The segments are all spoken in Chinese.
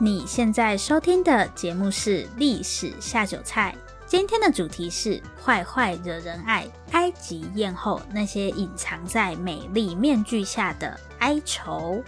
你现在收听的节目是《历史下酒菜》，今天的主题是“坏坏惹人爱”——埃及艳后那些隐藏在美丽面具下的哀愁。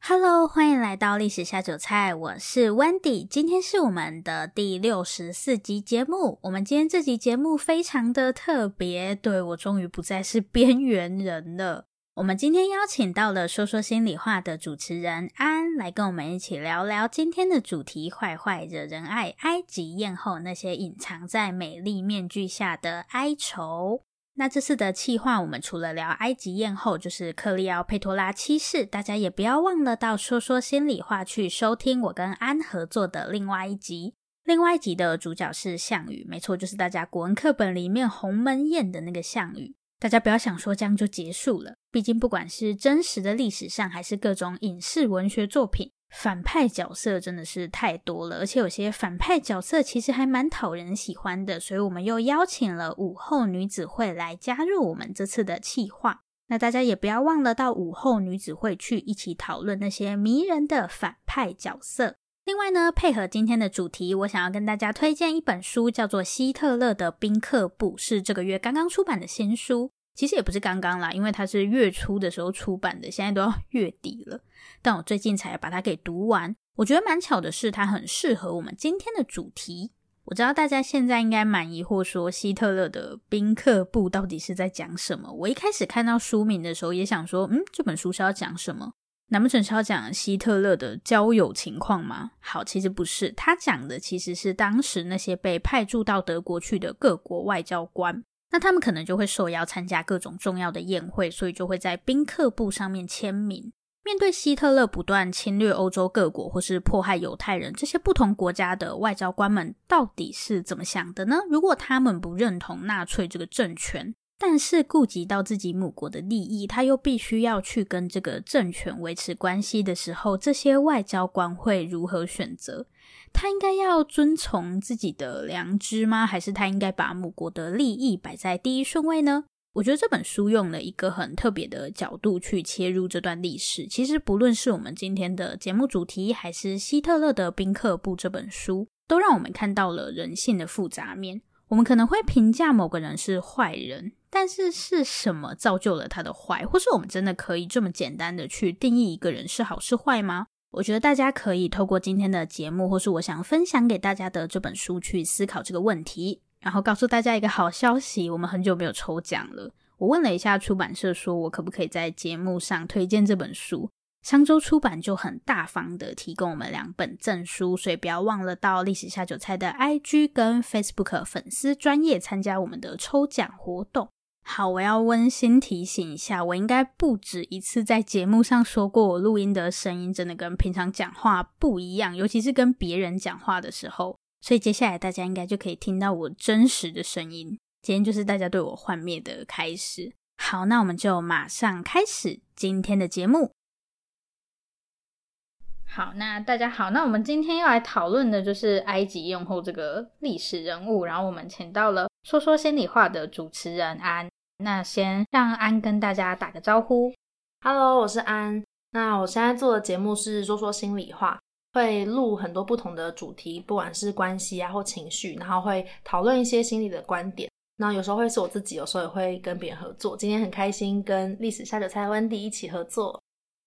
Hello，欢迎来到《历史下酒菜》，我是 Wendy，今天是我们的第六十四集节目。我们今天这集节目非常的特别，对，我终于不再是边缘人了。我们今天邀请到了说说心里话的主持人安来跟我们一起聊聊今天的主题：坏坏惹人爱，埃及艳后那些隐藏在美丽面具下的哀愁。那这次的企划，我们除了聊埃及艳后，就是克利奥佩托拉七世，大家也不要忘了到说说心里话去收听我跟安合作的另外一集。另外一集的主角是项羽，没错，就是大家国文课本里面鸿门宴的那个项羽。大家不要想说这样就结束了，毕竟不管是真实的历史上，还是各种影视文学作品，反派角色真的是太多了，而且有些反派角色其实还蛮讨人喜欢的，所以我们又邀请了午后女子会来加入我们这次的企划。那大家也不要忘了到午后女子会去一起讨论那些迷人的反派角色。另外呢，配合今天的主题，我想要跟大家推荐一本书，叫做《希特勒的宾客簿》，是这个月刚刚出版的新书。其实也不是刚刚啦，因为它是月初的时候出版的，现在都要月底了。但我最近才把它给读完，我觉得蛮巧的是，它很适合我们今天的主题。我知道大家现在应该蛮疑惑，说希特勒的宾客簿到底是在讲什么？我一开始看到书名的时候，也想说，嗯，这本书是要讲什么？难不成是要讲希特勒的交友情况吗？好，其实不是，他讲的其实是当时那些被派驻到德国去的各国外交官，那他们可能就会受邀参加各种重要的宴会，所以就会在宾客簿上面签名。面对希特勒不断侵略欧洲各国或是迫害犹太人，这些不同国家的外交官们到底是怎么想的呢？如果他们不认同纳粹这个政权，但是顾及到自己母国的利益，他又必须要去跟这个政权维持关系的时候，这些外交官会如何选择？他应该要遵从自己的良知吗？还是他应该把母国的利益摆在第一顺位呢？我觉得这本书用了一个很特别的角度去切入这段历史。其实不论是我们今天的节目主题，还是希特勒的宾客簿这本书，都让我们看到了人性的复杂面。我们可能会评价某个人是坏人。但是是什么造就了他的坏？或是我们真的可以这么简单的去定义一个人是好是坏吗？我觉得大家可以透过今天的节目，或是我想分享给大家的这本书去思考这个问题。然后告诉大家一个好消息，我们很久没有抽奖了。我问了一下出版社，说我可不可以在节目上推荐这本书。商周出版就很大方的提供我们两本证书，所以不要忘了到历史下酒菜的 IG 跟 Facebook 粉丝专业参加我们的抽奖活动。好，我要温馨提醒一下，我应该不止一次在节目上说过，我录音的声音真的跟平常讲话不一样，尤其是跟别人讲话的时候。所以接下来大家应该就可以听到我真实的声音。今天就是大家对我幻灭的开始。好，那我们就马上开始今天的节目。好，那大家好，那我们今天要来讨论的就是埃及艳后这个历史人物，然后我们请到了说说心里话的主持人安。那先让安跟大家打个招呼。Hello，我是安。那我现在做的节目是说说心里话，会录很多不同的主题，不管是关系啊或情绪，然后会讨论一些心理的观点。那有时候会是我自己，有时候也会跟别人合作。今天很开心跟历史下酒菜温迪一起合作。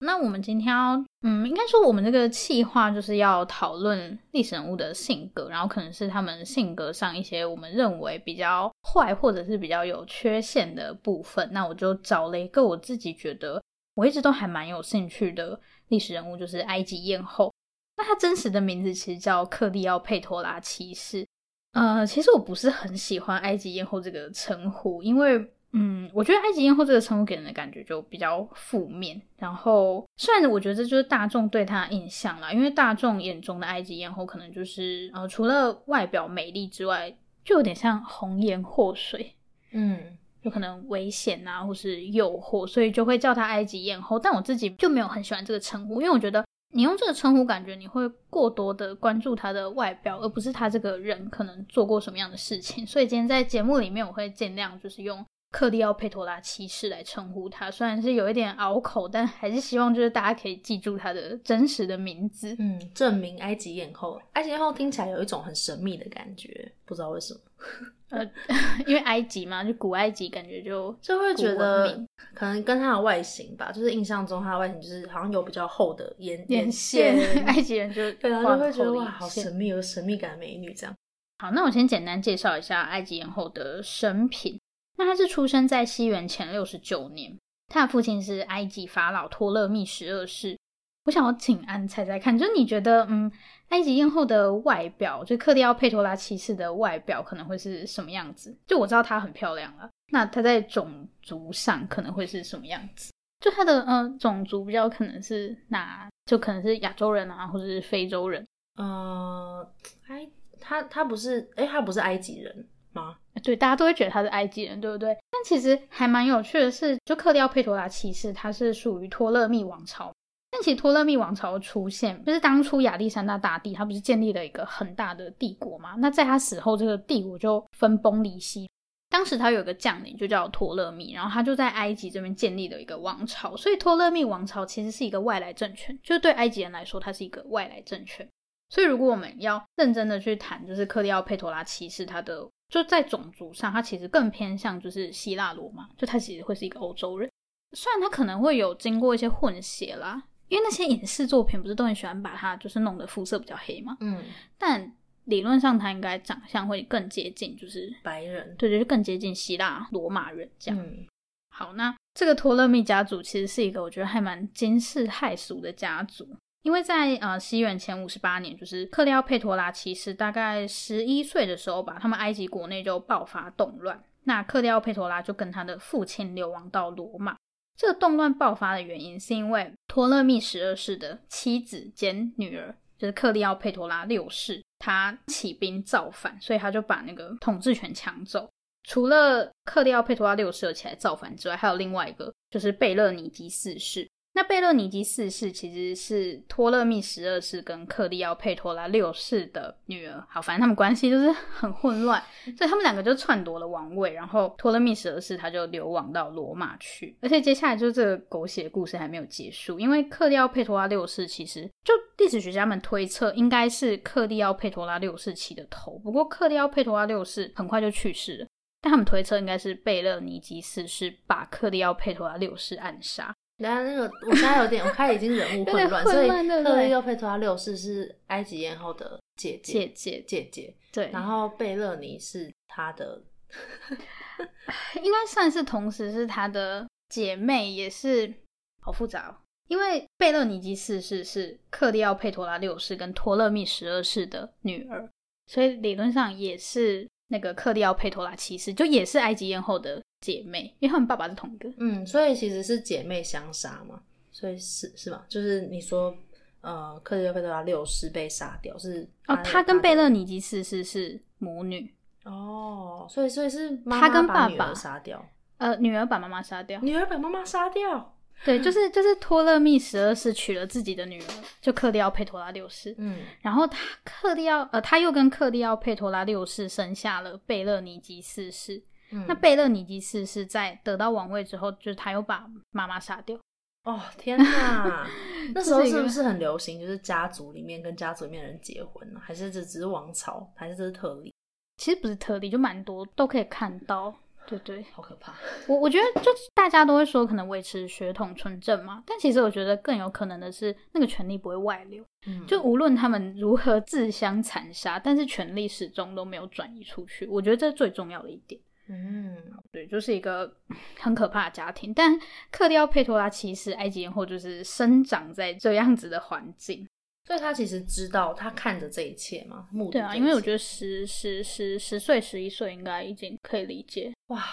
那我们今天要，嗯，应该说我们这个企划就是要讨论历史人物的性格，然后可能是他们性格上一些我们认为比较坏或者是比较有缺陷的部分。那我就找了一个我自己觉得我一直都还蛮有兴趣的历史人物，就是埃及艳后。那他真实的名字其实叫克利奥佩托拉七世。呃，其实我不是很喜欢埃及艳后这个称呼，因为。嗯，我觉得埃及艳后这个称呼给人的感觉就比较负面。然后，虽然我觉得这就是大众对她的印象啦，因为大众眼中的埃及艳后可能就是呃，除了外表美丽之外，就有点像红颜祸水，嗯，有可能危险啊，或是诱惑，所以就会叫她埃及艳后。但我自己就没有很喜欢这个称呼，因为我觉得你用这个称呼，感觉你会过多的关注她的外表，而不是她这个人可能做过什么样的事情。所以今天在节目里面，我会尽量就是用。克利奥佩托拉骑士来称呼他，虽然是有一点拗口，但还是希望就是大家可以记住他的真实的名字。嗯，证明埃及艳后，埃及艳后听起来有一种很神秘的感觉，不知道为什么。呃，因为埃及嘛，就古埃及，感觉就就会觉得可能跟他的外形吧，就是印象中他的外形就是好像有比较厚的眼眼线，埃及人就 对啊，就会觉得哇，好神秘，有神秘感的美女这样。好，那我先简单介绍一下埃及艳后的生平。那他是出生在西元前六十九年，他的父亲是埃及法老托勒密十二世。我想要请安猜猜看，就你觉得，嗯，埃及艳后的外表，就克利奥佩托拉七世的外表可能会是什么样子？就我知道她很漂亮了，那她在种族上可能会是什么样子？就她的呃种族比较可能是哪？就可能是亚洲人啊，或者是非洲人？呃，埃，他他不是，哎，他不是埃及人。吗？对，大家都会觉得他是埃及人，对不对？但其实还蛮有趣的是，就克利奥佩托拉七世，他是属于托勒密王朝。但其实托勒密王朝的出现，就是当初亚历山大大帝他不是建立了一个很大的帝国嘛？那在他死后，这个帝国就分崩离析。当时他有个将领就叫托勒密，然后他就在埃及这边建立了一个王朝。所以托勒密王朝其实是一个外来政权，就是对埃及人来说，它是一个外来政权。所以如果我们要认真的去谈，就是克利奥佩托拉七世他的。就在种族上，他其实更偏向就是希腊罗马，就他其实会是一个欧洲人。虽然他可能会有经过一些混血啦，因为那些影视作品不是都很喜欢把他就是弄得肤色比较黑嘛。嗯，但理论上他应该长相会更接近就是白人，对，就是更接近希腊罗马人这样。嗯，好，那这个托勒密家族其实是一个我觉得还蛮惊世骇俗的家族。因为在呃西元前五十八年，就是克利奥佩托拉七世大概十一岁的时候吧，他们埃及国内就爆发动乱，那克利奥佩托拉就跟他的父亲流亡到罗马。这个动乱爆发的原因是因为托勒密十二世的妻子兼女儿，就是克利奥佩托拉六世，他起兵造反，所以他就把那个统治权抢走。除了克利奥佩托拉六世起来造反之外，还有另外一个就是贝勒尼基四世。那贝勒尼基四世其实是托勒密十二世跟克利奥佩托拉六世的女儿。好，反正他们关系就是 很混乱，所以他们两个就篡夺了王位，然后托勒密十二世他就流亡到罗马去。而且接下来就是这个狗血故事还没有结束，因为克利奥佩托拉六世其实就历史学家们推测应该是克利奥佩托拉六世起的头，不过克利奥佩托拉六世很快就去世了，但他们推测应该是贝勒尼基四世把克利奥佩托拉六世暗杀。等下那个，我现在有点，我开始已经人物 混乱，所以克利奥佩托拉六世是埃及艳后的姐姐，姐姐，姐姐，对。然后贝勒尼是她的，应该算是同时是她的姐妹，也是好复杂哦。因为贝勒尼基四世是克利奥佩托拉六世跟托勒密十二世的女儿，所以理论上也是那个克利奥佩托拉七世，就也是埃及艳后的。姐妹，因为他们爸爸是同一个，嗯，所以其实是姐妹相杀嘛，所以是是吗？就是你说，呃，克利奥佩托拉六世被杀掉是哦，他跟贝勒尼基四世是母女哦，所以所以是妈妈他跟爸爸杀掉，呃，女儿把妈妈杀掉，女儿把妈妈杀掉，对，就是就是托勒密十二世娶了自己的女儿，就克利奥佩托拉六世，嗯，然后他克利奥呃，他又跟克利奥佩托拉六世生下了贝勒尼基四世。嗯、那贝勒尼基四世在得到王位之后，就是他又把妈妈杀掉。哦天哪！那时候是不是很流行，就是家族里面跟家族里面的人结婚呢？还是这只是王朝？还是这是特例？其实不是特例，就蛮多都可以看到。对对，好可怕。我我觉得，就大家都会说可能维持血统纯正嘛，但其实我觉得更有可能的是，那个权力不会外流。嗯，就无论他们如何自相残杀，但是权力始终都没有转移出去。我觉得这是最重要的一点。嗯，对，就是一个 很可怕的家庭。但克利奥佩托拉其实埃及艳后就是生长在这样子的环境，所以他其实知道，他看着这一切嘛。目对啊，因为我觉得十十十十岁十一岁应该已经可以理解。哇，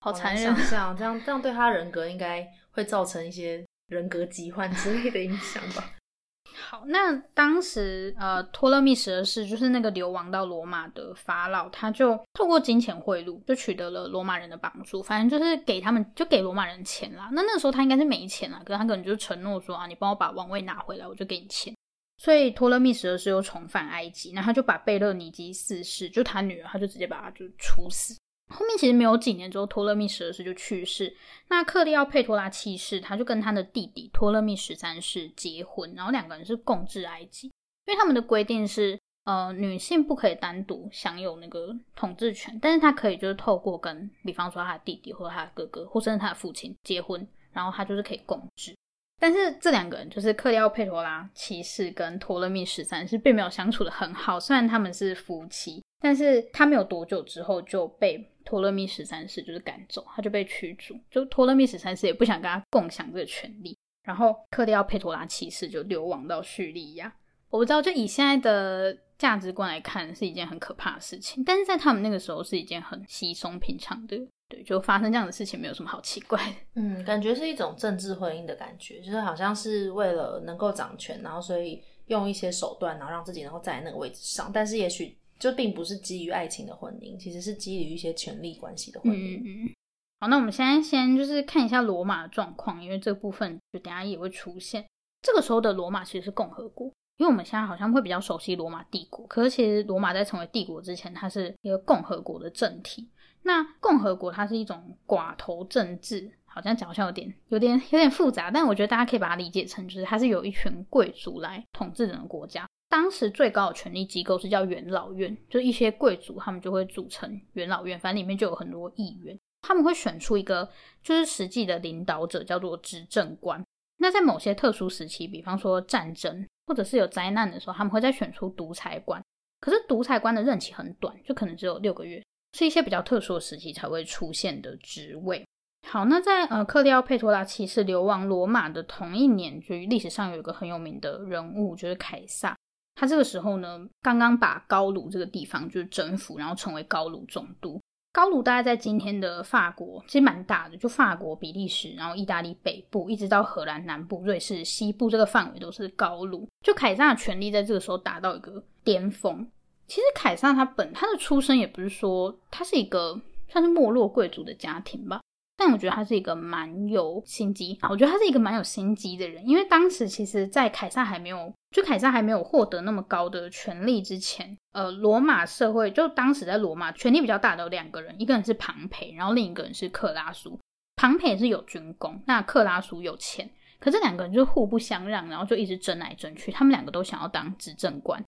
好残忍！想象 这样这样对他人格应该会造成一些人格疾患之类的影响吧。好，那当时呃，托勒密十二世就是那个流亡到罗马的法老，他就透过金钱贿赂，就取得了罗马人的帮助。反正就是给他们，就给罗马人钱啦。那那个时候他应该是没钱啦，可是他可能就是承诺说啊，你帮我把王位拿回来，我就给你钱。所以托勒密十二世又重返埃及，然后他就把贝勒尼基四世，就他女儿，他就直接把他就处死。后面其实没有几年之后，托勒密十二世就去世。那克利奥佩托拉七世他就跟他的弟弟托勒密十三世结婚，然后两个人是共治埃及。因为他们的规定是，呃，女性不可以单独享有那个统治权，但是她可以就是透过跟，比方说他的弟弟或者他的哥哥，或甚至他的父亲结婚，然后他就是可以共治。但是这两个人就是克利奥佩托拉七世跟托勒密十三世并没有相处得很好，虽然他们是夫妻，但是他没有多久之后就被。托勒密十三世就是赶走，他就被驱逐。就托勒密十三世也不想跟他共享这个权利，然后克利奥佩托拉七世就流亡到叙利亚。我不知道，就以现在的价值观来看，是一件很可怕的事情，但是在他们那个时候是一件很稀松平常的。对，就发生这样的事情，没有什么好奇怪。嗯，感觉是一种政治婚姻的感觉，就是好像是为了能够掌权，然后所以用一些手段，然后让自己能够站在那个位置上。但是也许。就并不是基于爱情的婚姻，其实是基于一些权力关系的婚姻。嗯，好，那我们现在先就是看一下罗马的状况，因为这部分就等下也会出现。这个时候的罗马其实是共和国，因为我们现在好像会比较熟悉罗马帝国，可是其实罗马在成为帝国之前，它是一个共和国的政体。那共和国它是一种寡头政治，好像讲好像有点有点有点复杂，但我觉得大家可以把它理解成，就是它是有一群贵族来统治整个国家。当时最高的权力机构是叫元老院，就一些贵族他们就会组成元老院，反正里面就有很多议员，他们会选出一个就是实际的领导者，叫做执政官。那在某些特殊时期，比方说战争或者是有灾难的时候，他们会再选出独裁官。可是独裁官的任期很短，就可能只有六个月，是一些比较特殊的时期才会出现的职位。好，那在呃克利奥佩托拉七世流亡罗马的同一年，就历史上有一个很有名的人物，就是凯撒。他这个时候呢，刚刚把高卢这个地方就是征服，然后成为高卢总督。高卢大概在今天的法国，其实蛮大的，就法国、比利时，然后意大利北部，一直到荷兰南部、瑞士西部这个范围都是高卢。就凯撒的权力在这个时候达到一个巅峰。其实凯撒他本他的出身也不是说他是一个算是没落贵族的家庭吧。但我觉得他是一个蛮有心机，我觉得他是一个蛮有心机的人，因为当时其实，在凯撒还没有，就凯撒还没有获得那么高的权力之前，呃，罗马社会就当时在罗马权力比较大的有两个人，一个人是庞培，然后另一个人是克拉苏。庞培是有军功，那克拉苏有钱，可这两个人就互不相让，然后就一直争来争去，他们两个都想要当执政官。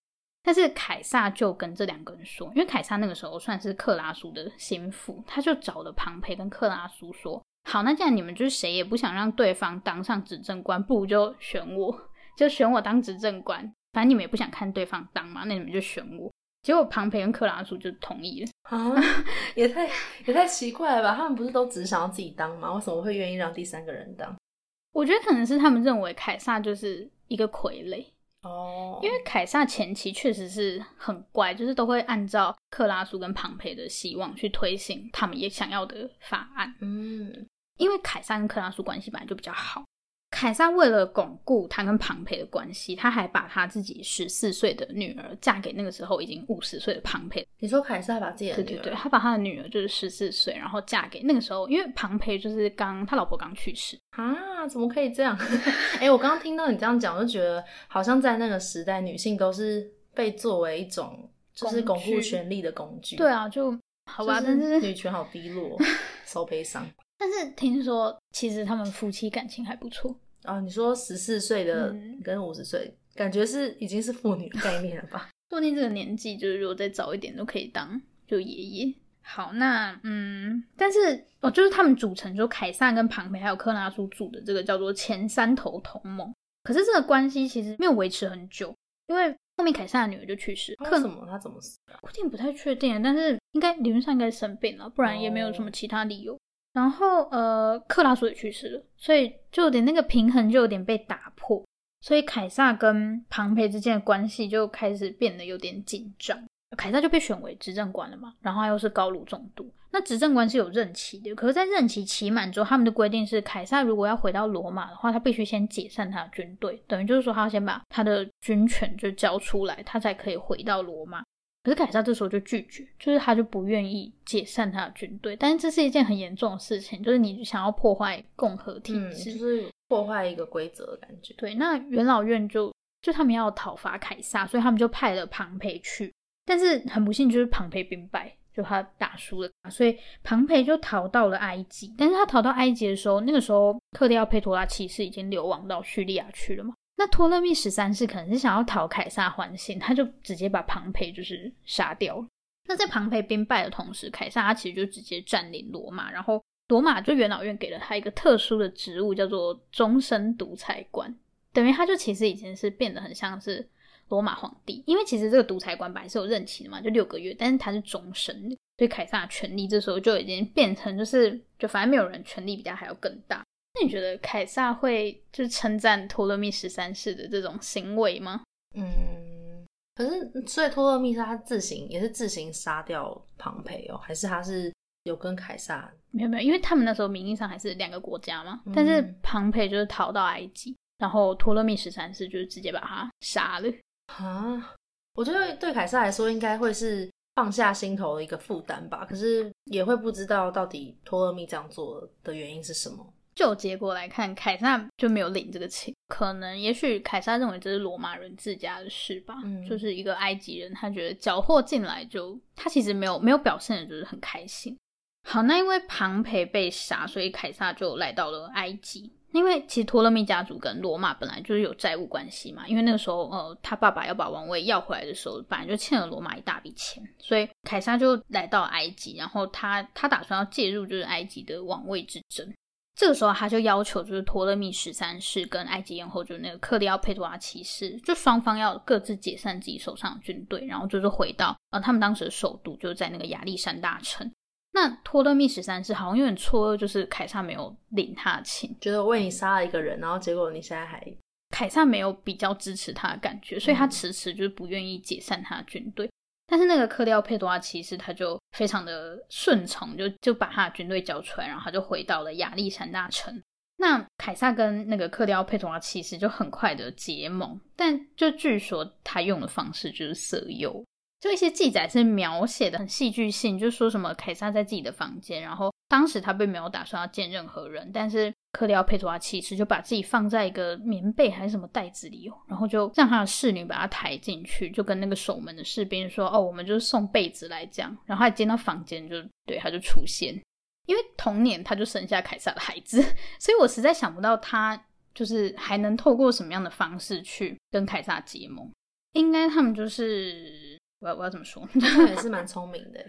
但是凯撒就跟这两个人说，因为凯撒那个时候算是克拉苏的心腹，他就找了庞培跟克拉苏说：“好，那既然你们就是谁也不想让对方当上执政官，不如就选我，就选我当执政官。反正你们也不想看对方当嘛，那你们就选我。”结果庞培跟克拉苏就同意了。啊，也太也太奇怪了吧？他们不是都只想要自己当吗？为什么会愿意让第三个人当？我觉得可能是他们认为凯撒就是一个傀儡。哦，oh. 因为凯撒前期确实是很怪，就是都会按照克拉苏跟庞培的希望去推行他们也想要的法案。嗯，因为凯撒跟克拉苏关系本来就比较好。凯撒为了巩固他跟庞培的关系，他还把他自己十四岁的女儿嫁给那个时候已经五十岁的庞培。你说凯撒把自己的女儿？对对对，他把他的女儿就是十四岁，然后嫁给那个时候，因为庞培就是刚他老婆刚去世啊，怎么可以这样？哎、欸，我刚刚听到你这样讲，我就觉得好像在那个时代，女性都是被作为一种就是巩固权力的工具。对啊，就好吧，但是女权好低落，受悲伤。但是听说，其实他们夫妻感情还不错啊。你说十四岁的跟五十岁，感觉是已经是妇女概念了吧？说不定这个年纪，就是如果再早一点，都可以当就爷爷。好，那嗯，但是哦，就是他们组成，就凯撒跟庞培还有克拉苏组的这个叫做前三头同盟。可是这个关系其实没有维持很久，因为后面凯撒的女儿就去世。克什么他怎么死的？我有点不太确定，但是应该理论上应该生病了，不然也没有什么其他理由。然后，呃，克拉苏也去世了，所以就有点那个平衡就有点被打破，所以凯撒跟庞培之间的关系就开始变得有点紧张。凯撒就被选为执政官了嘛，然后他又是高卢总督，那执政官是有任期的，可是，在任期期满之后，他们的规定是，凯撒如果要回到罗马的话，他必须先解散他的军队，等于就是说，他要先把他的军权就交出来，他才可以回到罗马。可是凯撒这时候就拒绝，就是他就不愿意解散他的军队，但是这是一件很严重的事情，就是你想要破坏共和体制，嗯，就是破坏一个规则的感觉。对，那元老院就就他们要讨伐凯撒，所以他们就派了庞培去，但是很不幸就是庞培兵败，就他打输了，所以庞培就逃到了埃及。但是他逃到埃及的时候，那个时候克利奥佩托拉骑士已经流亡到叙利亚去了嘛。那托勒密十三世可能是想要讨凯撒欢心，他就直接把庞培就是杀掉。那在庞培兵败的同时，凯撒他其实就直接占领罗马，然后罗马就元老院给了他一个特殊的职务，叫做终身独裁官，等于他就其实已经是变得很像是。罗马皇帝，因为其实这个独裁官本来是有任期的嘛，就六个月，但是他是终身，所以凯撒的权力这时候就已经变成就是，就反正没有人权力比他还要更大。那你觉得凯撒会就是称赞托勒密十三世的这种行为吗？嗯，可是所以托勒密是他自行也是自行杀掉庞培哦，还是他是有跟凯撒？没有没有，因为他们那时候名义上还是两个国家嘛，但是庞培就是逃到埃及，然后托勒密十三世就是直接把他杀了。啊，我觉得对凯撒来说应该会是放下心头的一个负担吧。可是也会不知道到底托勒密这样做的原因是什么。就结果来看，凯撒就没有领这个情，可能也许凯撒认为这是罗马人自家的事吧。嗯，就是一个埃及人，他觉得缴获进来就他其实没有没有表现的就是很开心。好，那因为庞培被杀，所以凯撒就来到了埃及。因为其实托勒密家族跟罗马本来就是有债务关系嘛，因为那个时候，呃，他爸爸要把王位要回来的时候，本来就欠了罗马一大笔钱，所以凯撒就来到埃及，然后他他打算要介入就是埃及的王位之争。这个时候他就要求就是托勒密十三世跟埃及艳后就是那个克利奥佩托拉七世，就双方要各自解散自己手上的军队，然后就是回到呃他们当时的首都，就是在那个亚历山大城。那托勒密十三世好像有点错愕，就是凯撒没有领他的情，觉得我为你杀了一个人，然后结果你现在还凯撒没有比较支持他的感觉，所以他迟迟就是不愿意解散他的军队。但是那个克利奥佩托拉其实他就非常的顺从，就就把他的军队交出来，然后他就回到了亚历山大城。那凯撒跟那个克利奥佩托拉其实就很快的结盟，但就据说他用的方式就是色诱。就一些记载是描写的很戏剧性，就说什么凯撒在自己的房间，然后当时他并没有打算要见任何人，但是克利奥佩托拉骑士就把自己放在一个棉被还是什么袋子里，然后就让他的侍女把他抬进去，就跟那个守门的士兵说：“哦，我们就是送被子来这样。”然后他进到房间就对他就出现，因为同年他就生下凯撒的孩子，所以我实在想不到他就是还能透过什么样的方式去跟凯撒结盟，应该他们就是。我要我要怎么说？他也是蛮聪明的。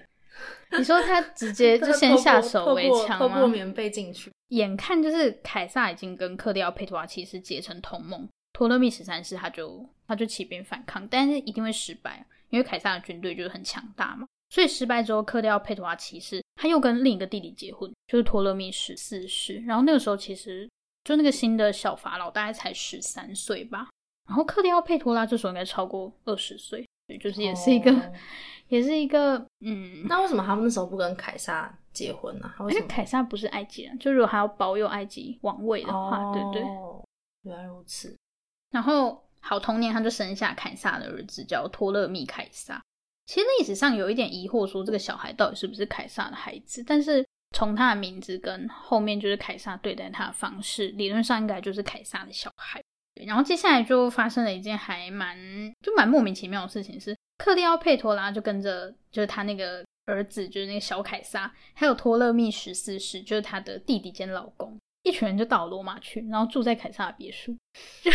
你说他直接 就先下手为强吗？透过棉被进去，眼看就是凯撒已经跟克利奥佩托拉骑士结成同盟，托勒密十三世他就他就起兵反抗，但是一定会失败，因为凯撒的军队就是很强大嘛。所以失败之后，克利奥佩托拉骑士他又跟另一个弟弟结婚，就是托勒密十四世。然后那个时候其实就那个新的小法老大概才十三岁吧，然后克利奥佩托拉这时候应该超过二十岁。就是也是一个，哦、也是一个，嗯。那为什么他们那时候不跟凯撒结婚呢、啊？因为凯撒不是埃及人，就如果还要保有埃及王位的话，哦、对对。原来如此。然后，好，同年他就生下凯撒的儿子，叫托勒密凯撒。其实历史上有一点疑惑，说这个小孩到底是不是凯撒的孩子？但是从他的名字跟后面就是凯撒对待他的方式，理论上应该就是凯撒的小孩。然后接下来就发生了一件还蛮就蛮莫名其妙的事情，是克利奥佩托拉就跟着就是他那个儿子，就是那个小凯撒，还有托勒密十四世，就是他的弟弟兼老公，一群人就到罗马去，然后住在凯撒的别墅，就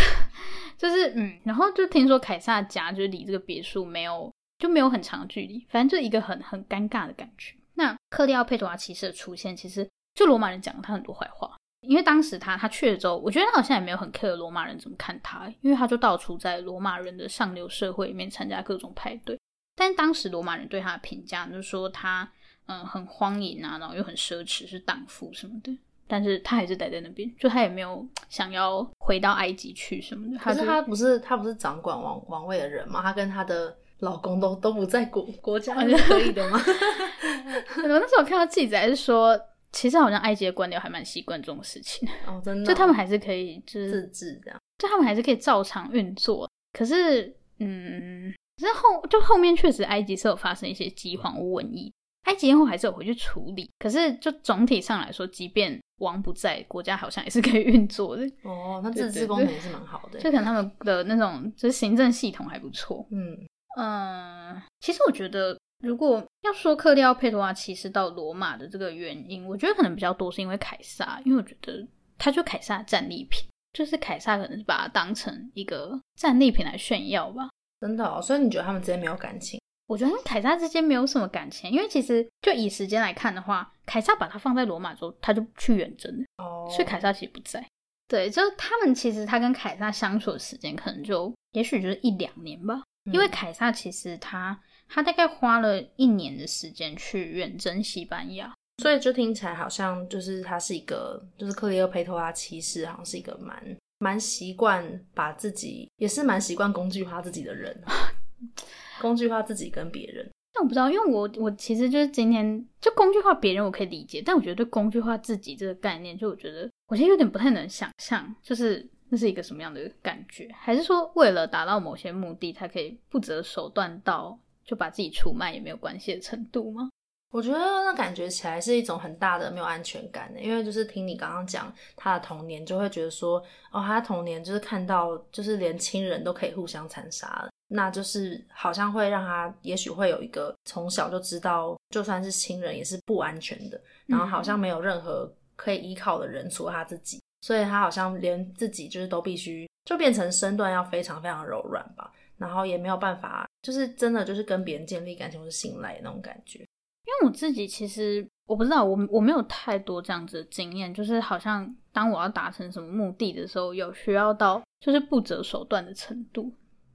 就是嗯，然后就听说凯撒家就是离这个别墅没有就没有很长的距离，反正就一个很很尴尬的感觉。那克利奥佩托拉骑士的出现，其实就罗马人讲了他很多坏话。因为当时他他去了之后，我觉得他好像也没有很 care 罗马人怎么看他，因为他就到处在罗马人的上流社会里面参加各种派对。但是当时罗马人对他的评价就是说他嗯很荒淫啊，然后又很奢侈，是荡妇什么的。但是他还是待在那边，就他也没有想要回到埃及去什么的。可是他不是他不是掌管王王位的人吗？他跟他的老公都都不在国国家，是可以的吗？我那时候看到记载是说。其实好像埃及的官僚还蛮习惯这种事情哦，真的、哦，就他们还是可以就是自治这样，就他们还是可以照常运作。可是，嗯，之后就后面确实埃及是有发生一些饥荒瘟疫，埃及后还是有回去处理。可是就总体上来说，即便王不在，国家好像也是可以运作的。哦，那自治功能也是蛮好的，就可能他们的那种就是行政系统还不错。嗯嗯，其实我觉得。如果要说克利奥佩托拉骑士到罗马的这个原因，我觉得可能比较多是因为凯撒，因为我觉得他就凯撒的战利品，就是凯撒可能是把它当成一个战利品来炫耀吧。真的哦，所以你觉得他们之间没有感情？我觉得跟凯撒之间没有什么感情，因为其实就以时间来看的话，凯撒把他放在罗马之后，他就去远征了，哦，所以凯撒其实不在。对，就他们其实他跟凯撒相处的时间可能就也许就是一两年吧，嗯，因为凯撒其实他他大概花了一年的时间去远征西班牙，所以就听起来好像就是他是一个就是克里奥佩托拉骑士，好像是一个蛮蛮习惯把自己也是蛮习惯工具化自己的人。工具化自己跟别人，但我不知道，因为我我其实就是今天就工具化别人，我可以理解，但我觉得对工具化自己这个概念，就我觉得我现在有点不太能想象，就是那是一个什么样的感觉，还是说为了达到某些目的，他可以不择手段到就把自己出卖也没有关系的程度吗？我觉得那感觉起来是一种很大的没有安全感的，因为就是听你刚刚讲他的童年，就会觉得说，哦，他的童年就是看到就是连亲人都可以互相残杀了。那就是好像会让他，也许会有一个从小就知道，就算是亲人也是不安全的，然后好像没有任何可以依靠的人，除了他自己，所以他好像连自己就是都必须就变成身段要非常非常柔软吧，然后也没有办法，就是真的就是跟别人建立感情或是信赖那种感觉。因为我自己其实我不知道，我我没有太多这样子的经验，就是好像当我要达成什么目的的时候，有需要到就是不择手段的程度。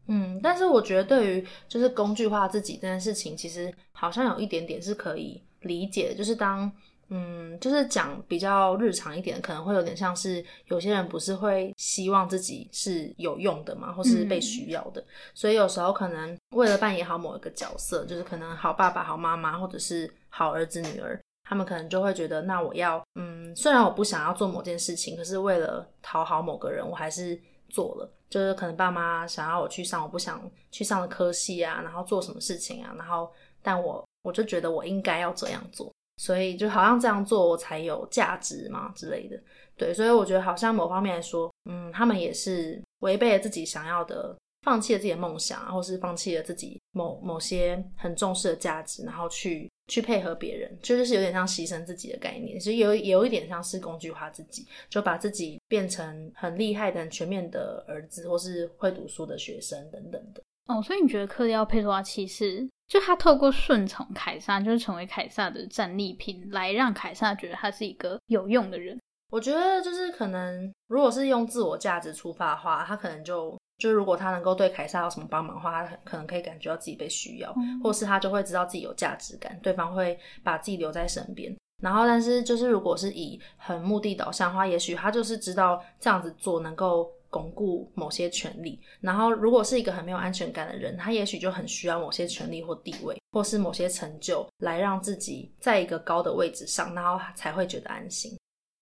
嗯，但是我觉得对于就是工具化自己这件事情，其实好像有一点点是可以理解的。就是当嗯，就是讲比较日常一点，可能会有点像是有些人不是会希望自己是有用的嘛，或是被需要的，嗯、所以有时候可能为了扮演好某一个角色，就是可能好爸爸、好妈妈，或者是好儿子、女儿，他们可能就会觉得，那我要嗯，虽然我不想要做某件事情，可是为了讨好某个人，我还是做了。就是可能爸妈想要我去上我不想去上的科系啊，然后做什么事情啊，然后但我我就觉得我应该要这样做，所以就好像这样做我才有价值嘛之类的。对，所以我觉得好像某方面来说，嗯，他们也是违背了自己想要的，放弃了自己的梦想，或是放弃了自己某某些很重视的价值，然后去。去配合别人，就是有点像牺牲自己的概念，其实有有一点像是工具化自己，就把自己变成很厉害的、很全面的儿子，或是会读书的学生等等的。哦，所以你觉得克利奥佩托拉其实，就他透过顺从凯撒，就是成为凯撒的战利品，来让凯撒觉得他是一个有用的人？我觉得就是可能，如果是用自我价值出发的话，他可能就。就如果他能够对凯撒有什么帮忙的话，他可能可以感觉到自己被需要，嗯、或是他就会知道自己有价值感，对方会把自己留在身边。然后，但是就是如果是以很目的导向的话，也许他就是知道这样子做能够巩固某些权利。然后，如果是一个很没有安全感的人，他也许就很需要某些权利或地位，或是某些成就来让自己在一个高的位置上，然后才会觉得安心。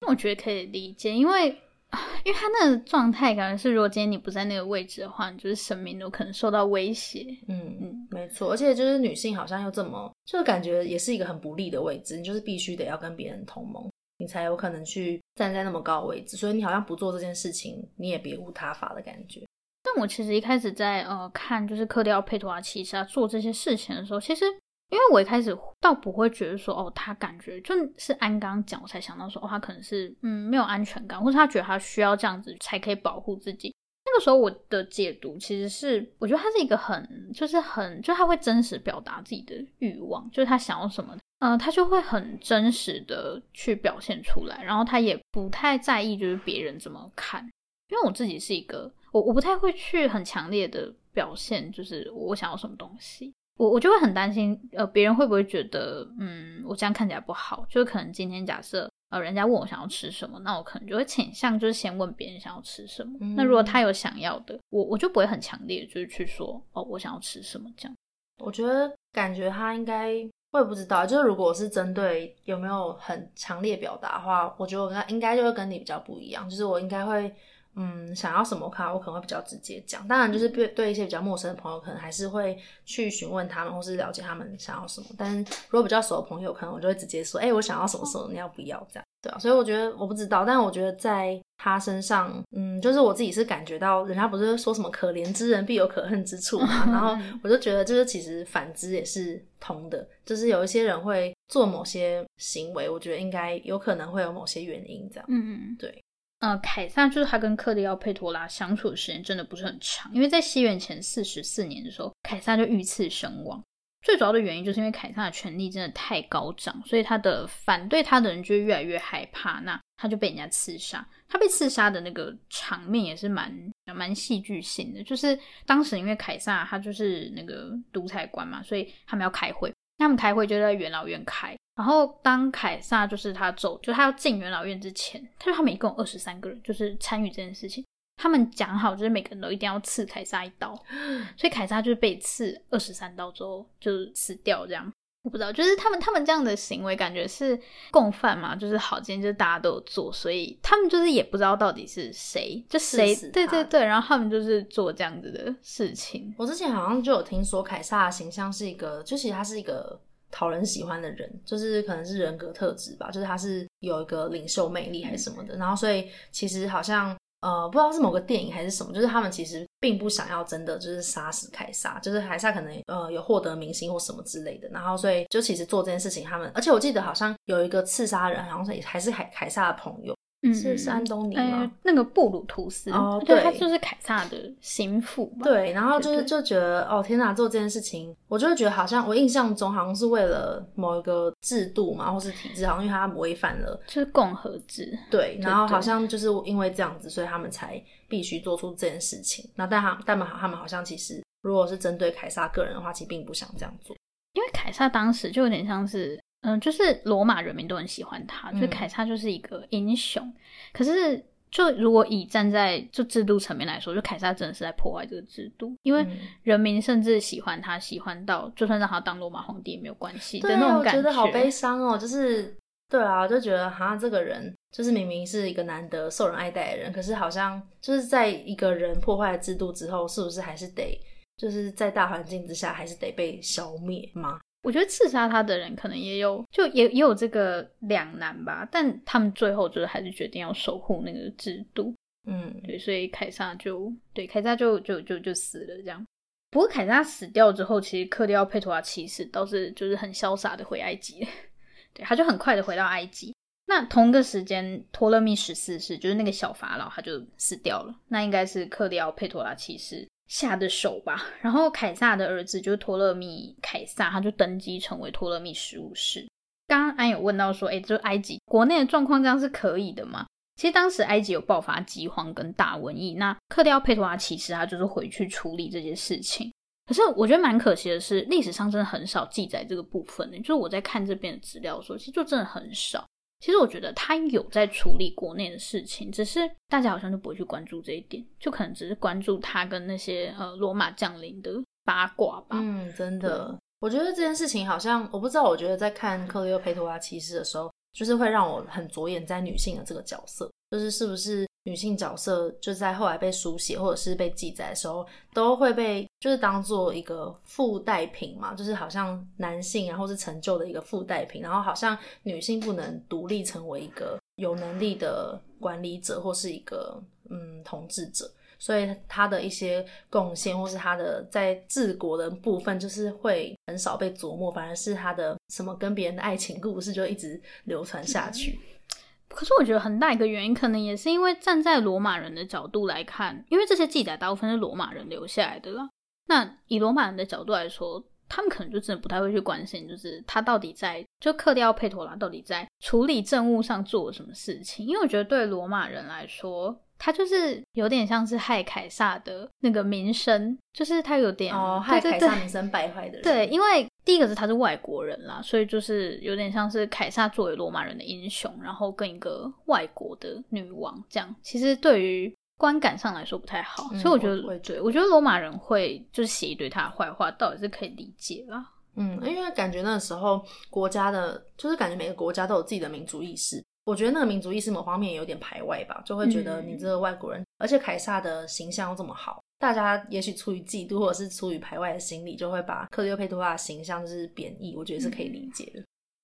我觉得可以理解，因为。因为他那个状态，感觉是如果今天你不在那个位置的话，你就是生命都可能受到威胁。嗯嗯，没错。而且就是女性好像又这么，就感觉也是一个很不利的位置。你就是必须得要跟别人同盟，你才有可能去站在那么高位置。所以你好像不做这件事情，你也别无他法的感觉。但我其实一开始在呃看就是克利奥佩托拉骑士做这些事情的时候，其实。因为我一开始倒不会觉得说，哦，他感觉就是安刚讲，我才想到说，哦，他可能是嗯没有安全感，或者他觉得他需要这样子才可以保护自己。那个时候我的解读其实是，我觉得他是一个很就是很就他会真实表达自己的欲望，就是他想要什么，嗯、呃，他就会很真实的去表现出来，然后他也不太在意就是别人怎么看。因为我自己是一个，我我不太会去很强烈的表现，就是我想要什么东西。我我就会很担心，呃，别人会不会觉得，嗯，我这样看起来不好？就是可能今天假设，呃，人家问我想要吃什么，那我可能就会倾向就是先问别人想要吃什么。嗯、那如果他有想要的，我我就不会很强烈，就是去说，哦，我想要吃什么这样。我觉得感觉他应该，我也不知道，就是如果是针对有没有很强烈表达的话，我觉得我应该就会跟你比较不一样，就是我应该会。嗯，想要什么卡，我可能会比较直接讲。当然，就是对对一些比较陌生的朋友，可能还是会去询问他们，或是了解他们想要什么。但是如果比较熟的朋友，可能我就会直接说：“哎、欸，我想要什么什么，你要不要？”这样。对啊，所以我觉得我不知道，但我觉得在他身上，嗯，就是我自己是感觉到，人家不是说什么可怜之人必有可恨之处嘛，然后我就觉得，就是其实反之也是通的，就是有一些人会做某些行为，我觉得应该有可能会有某些原因这样。嗯嗯，对。呃，凯撒就是他跟克利奥佩托拉相处的时间真的不是很长，因为在西元前四十四年的时候，凯撒就遇刺身亡。最主要的原因就是因为凯撒的权力真的太高涨，所以他的反对他的人就越来越害怕，那他就被人家刺杀。他被刺杀的那个场面也是蛮蛮戏剧性的，就是当时因为凯撒他就是那个独裁官嘛，所以他们要开会，他们开会就在元老院开。然后当凯撒就是他走，就他要进元老院之前，他说他们一共二十三个人，就是参与这件事情。他们讲好，就是每个人都一定要刺凯撒一刀，所以凯撒就是被刺二十三刀之后就死掉。这样我不知道，就是他们他们这样的行为，感觉是共犯嘛，就是好，今天就是大家都有做，所以他们就是也不知道到底是谁，就谁对对对，然后他们就是做这样子的事情。我之前好像就有听说，凯撒的形象是一个，就其实他是一个讨人喜欢的人，就是可能是人格特质吧，就是他是有一个领袖魅力还是什么的，然后所以其实好像。呃，不知道是某个电影还是什么，就是他们其实并不想要真的就是杀死凯撒，就是凯撒可能呃有获得明星或什么之类的，然后所以就其实做这件事情，他们而且我记得好像有一个刺杀人，好像也还是凯凯撒的朋友。是是安东尼吗？欸？那个布鲁图斯哦，对，他就是凯撒的心腹吧。对，然后就是就觉得哦，天哪，做这件事情，我就会觉得好像我印象中好像是为了某一个制度嘛，或是体制，好像因为他违反了，就是共和制。对，然后好像就是因为这样子，所以他们才必须做出这件事情。那但他但好，他们好像其实如果是针对凯撒个人的话，其实并不想这样做，因为凯撒当时就有点像是。嗯，就是罗马人民都很喜欢他，所以凯撒就是一个英雄。嗯、可是，就如果以站在就制度层面来说，就凯撒真的是在破坏这个制度，因为人民甚至喜欢他，喜欢到就算让他当罗马皇帝也没有关系的那种感觉。我觉得好悲伤哦，就是对啊，就觉得好像这个人就是明明是一个难得受人爱戴的人，可是好像就是在一个人破坏制度之后，是不是还是得就是在大环境之下，还是得被消灭吗？我觉得刺杀他的人可能也有，就也也有这个两难吧。但他们最后就是还是决定要守护那个制度。嗯，对，所以凯撒就对凯撒就就就就死了这样。不过凯撒死掉之后，其实克利奥佩托拉七世倒是就是很潇洒的回埃及，对，他就很快的回到埃及。那同个时间，托勒密十四世就是那个小法老，他就死掉了。那应该是克利奥佩托拉七世下的手吧，然后凯撒的儿子就是托勒密凯撒，他就登基成为托勒密十五世。刚刚安有问到说，哎，就埃及国内的状况这样是可以的吗？其实当时埃及有爆发饥荒跟大瘟疫，那克利奥佩托拉其实他就是回去处理这些事情。可是我觉得蛮可惜的是，历史上真的很少记载这个部分的，就是我在看这边的资料的时候，其实就真的很少。其实我觉得他有在处理国内的事情，只是大家好像就不会去关注这一点，就可能只是关注他跟那些呃罗马将领的八卦吧。嗯，真的，我觉得这件事情好像我不知道，我觉得在看克利奥佩托拉骑士的时候，就是会让我很着眼在女性的这个角色，就是是不是。女性角色就在后来被书写或者是被记载的时候，都会被就是当做一个附带品嘛，就是好像男性然后是成就的一个附带品，然后好像女性不能独立成为一个有能力的管理者或是一个嗯统治者，所以她的一些贡献或是她的在治国的部分，就是会很少被琢磨，反而是她的什么跟别人的爱情故事就一直流传下去。可是我觉得很大一个原因，可能也是因为站在罗马人的角度来看，因为这些记载大部分是罗马人留下来的啦。那以罗马人的角度来说，他们可能就真的不太会去关心，就是他到底在就克里奥佩托拉到底在处理政务上做了什么事情。因为我觉得对罗马人来说，他就是有点像是害凯撒的那个名声，就是他有点哦害凯撒名声败坏的人。对，因为。第一个是他是外国人啦，所以就是有点像是凯撒作为罗马人的英雄，然后跟一个外国的女王这样，其实对于观感上来说不太好，嗯、所以我觉得，我对我觉得罗马人会就是写一堆他的坏话，倒也是可以理解啦。嗯，因为感觉那个时候国家的，就是感觉每个国家都有自己的民族意识，我觉得那个民族意识某方面有点排外吧，就会觉得你这个外国人，嗯、而且凯撒的形象又这么好。大家也许出于嫉妒或者是出于排外的心理，就会把克利奥佩托拉的形象就是贬义，我觉得是可以理解的。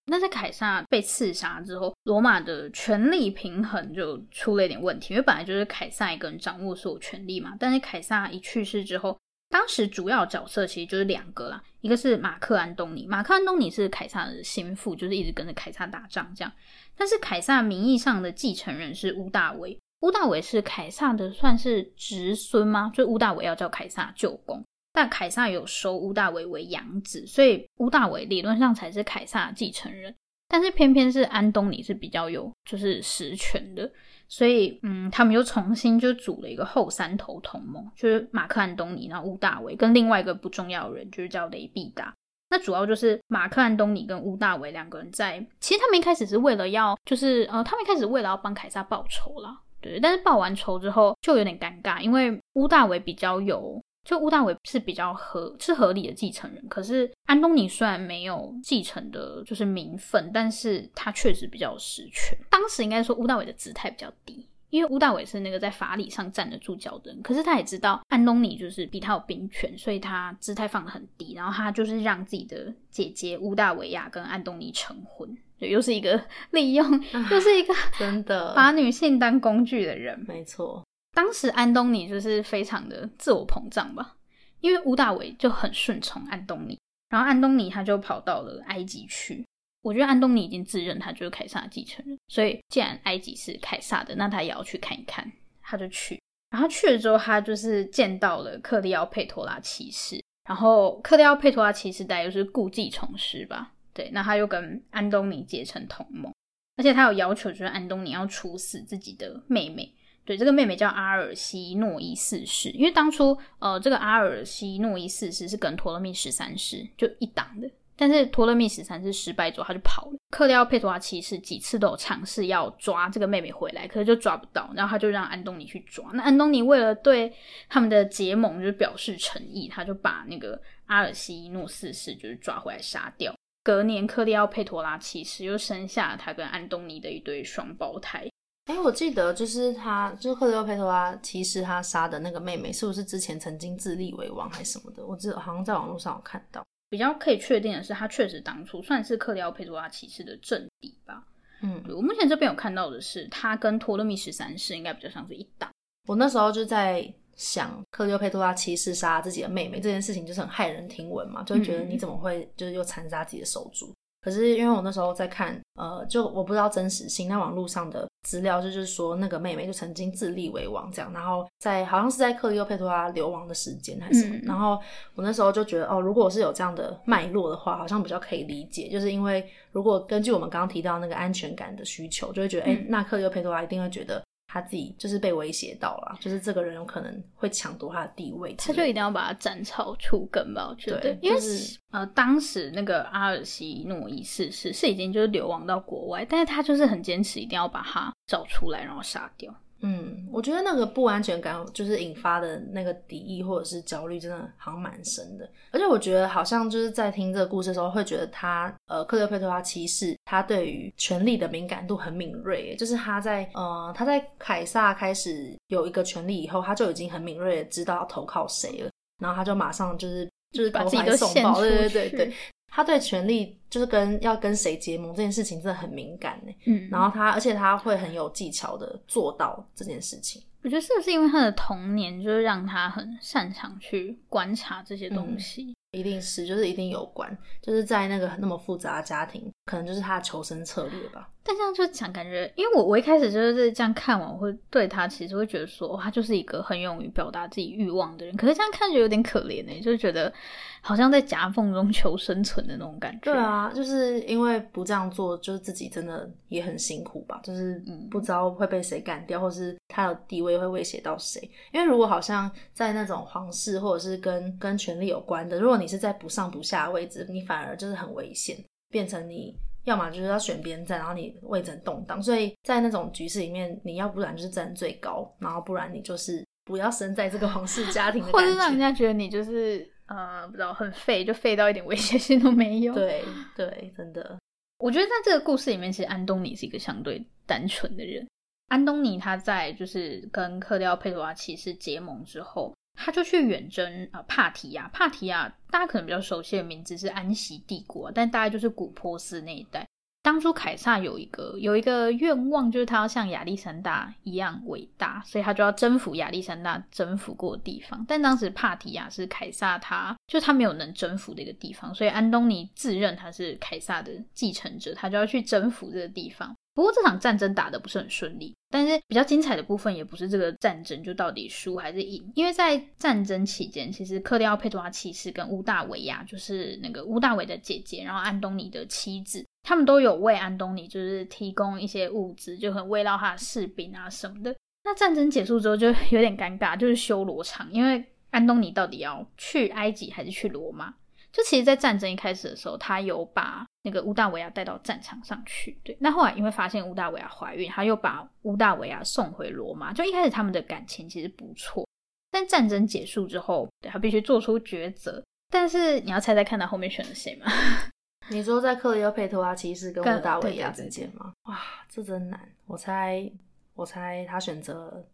那在凯撒被刺杀之后，罗马的权力平衡就出了一点问题，因为本来就是凯撒一个人掌握所有权力嘛。但是凯撒一去世之后，当时主要角色其实就是两个啦，一个是马克安东尼，马克安东尼是凯撒的心腹，就是一直跟着凯撒打仗这样。但是凯撒名义上的继承人是屋大维，屋大维是凯撒的算是侄孙吗？就屋大维要叫凯撒舅公。但凯撒有收屋大维为养子，所以屋大维理论上才是凯撒的继承人。但是偏偏是安东尼是比较有就是实权的，所以嗯，他们又重新就组了一个后三头同盟，就是马克安东尼，然后屋大维跟另外一个不重要的人，就是叫雷必达。那主要就是马克安东尼跟屋大维两个人在，其实他们一开始是为了要就是呃，他们一开始为了要帮凯撒报仇啦，对，但是报完仇之后就有点尴尬，因为屋大维比较有。就屋大维是比较合是合理的继承人，可是安东尼虽然没有继承的就是名分，但是他确实比较有实权。当时应该说屋大维的姿态比较低，因为屋大维是那个在法理上站得住脚的人，可是他也知道安东尼就是比他有兵权，所以他姿态放得很低，然后他就是让自己的姐姐屋大维亚跟安东尼成婚，对，又是一个 利用，又是一个真的把女性当工具的人，没错。当时安东尼就是非常的自我膨胀吧，因为屋大维就很顺从安东尼，然后安东尼他就跑到了埃及去。我觉得安东尼已经自认他就是凯撒的继承人，所以既然埃及是凯撒的，那他也要去看一看，他就去。然后去了之后，他就是见到了克利奥佩托拉骑士，然后克利奥佩托拉骑士大概就是故技重施吧，对，那他又跟安东尼结成同盟，而且他有要求，就是安东尼要处死自己的妹妹。对，这个妹妹叫阿尔西诺伊四世，因为当初呃，这个阿尔西诺伊四世是跟托勒密十三世就一党的，但是托勒密十三世失败之后，他就跑了。克利奥佩托拉七世几次都有尝试要抓这个妹妹回来，可是就抓不到，然后他就让安东尼去抓。那安东尼为了对他们的结盟就表示诚意，他就把那个阿尔西诺四世就是抓回来杀掉。隔年，克利奥佩托拉七世又生下了他跟安东尼的一对双胞胎。哎，我记得就是他，就是克里奥佩托拉，其实他杀的那个妹妹，是不是之前曾经自立为王还是什么的？我记得好像在网络上有看到。比较可以确定的是，他确实当初算是克里奥佩托拉骑士的政敌吧。嗯，我目前这边有看到的是，他跟托勒密十三世应该比较像是一党。我那时候就在想，克里奥佩托拉骑士杀自己的妹妹这件事情，就是很骇人听闻嘛，就觉得你怎么会就是又残杀自己的手足？嗯可是因为我那时候在看，呃，就我不知道真实性，那网络上的资料就就是说那个妹妹就曾经自立为王这样，然后在好像是在克利欧佩托拉流亡的时间还是什么，嗯、然后我那时候就觉得哦，如果我是有这样的脉络的话，好像比较可以理解，就是因为如果根据我们刚刚提到那个安全感的需求，就会觉得哎、嗯，那克利欧佩托拉一定会觉得。他自己就是被威胁到了，就是这个人有可能会抢夺他的地位，他就一定要把他斩草除根吧？我觉得，因为、就是、呃，当时那个阿尔西诺伊四世是已经就是流亡到国外，但是他就是很坚持，一定要把他找出来，然后杀掉。嗯，我觉得那个不安全感就是引发的那个敌意或者是焦虑，真的好像蛮深的。而且我觉得好像就是在听这个故事的时候，会觉得他呃，克利佩托拉七世他对于权力的敏感度很敏锐，就是他在呃他在凯撒开始有一个权力以后，他就已经很敏锐的知道要投靠谁了，然后他就马上就是就是投怀送抱，对对对对。他对权力就是跟要跟谁结盟这件事情真的很敏感呢，嗯，然后他而且他会很有技巧的做到这件事情。我觉得是不是因为他的童年就是让他很擅长去观察这些东西？嗯一定是，就是一定有关，就是在那个那么复杂的家庭，可能就是他的求生策略吧。但这样就讲感觉，因为我我一开始就是这样看完，我会对他其实会觉得说，他就是一个很勇于表达自己欲望的人。可是这样看着有点可怜呢，就是觉得好像在夹缝中 求生存的那种感觉。对啊，就是因为不这样做，就是自己真的也很辛苦吧。就是不知道会被谁干掉，或是他的地位会威胁到谁。因为如果好像在那种皇室或者是跟跟权力有关的，如果你是在不上不下的位置，你反而就是很危险，变成你要么就是要选边站，然后你位置很动荡。所以在那种局势里面，你要不然就是站最高，然后不然你就是不要生在这个皇室家庭 或者让人家觉得你就是呃不知道很废，就废到一点威胁性都没有。对对，真的，我觉得在这个故事里面，其实安东尼是一个相对单纯的人。安东尼他在就是跟克利奥佩罗拉骑士结盟之后。他就去远征啊，帕提亚。帕提亚大家可能比较熟悉的名字是安息帝国，但大概就是古波斯那一带。当初凯撒有一个有一个愿望，就是他要像亚历山大一样伟大，所以他就要征服亚历山大征服过的地方。但当时帕提亚是凯撒，他就他没有能征服的一个地方，所以安东尼自认他是凯撒的继承者，他就要去征服这个地方。不过这场战争打得不是很顺利，但是比较精彩的部分也不是这个战争就到底输还是赢，因为在战争期间，其实克利奥佩托拉七世跟乌大维亚，就是那个乌大维的姐姐，然后安东尼的妻子，他们都有为安东尼就是提供一些物资，就很慰劳他的士兵啊什么的。那战争结束之后就 有点尴尬，就是修罗场，因为安东尼到底要去埃及还是去罗马？就其实，在战争一开始的时候，他有把那个乌大维亚带到战场上去。对，那后来因为发现乌大维亚怀孕，他又把乌大维亚送回罗马。就一开始他们的感情其实不错，但战争结束之后，对，他必须做出抉择。但是你要猜猜看，他后面选了谁吗？你说在克里奥佩托拉骑士跟乌大维亚之间吗？哇，这真难。我猜，我猜他选择。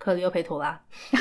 克里奥佩托拉，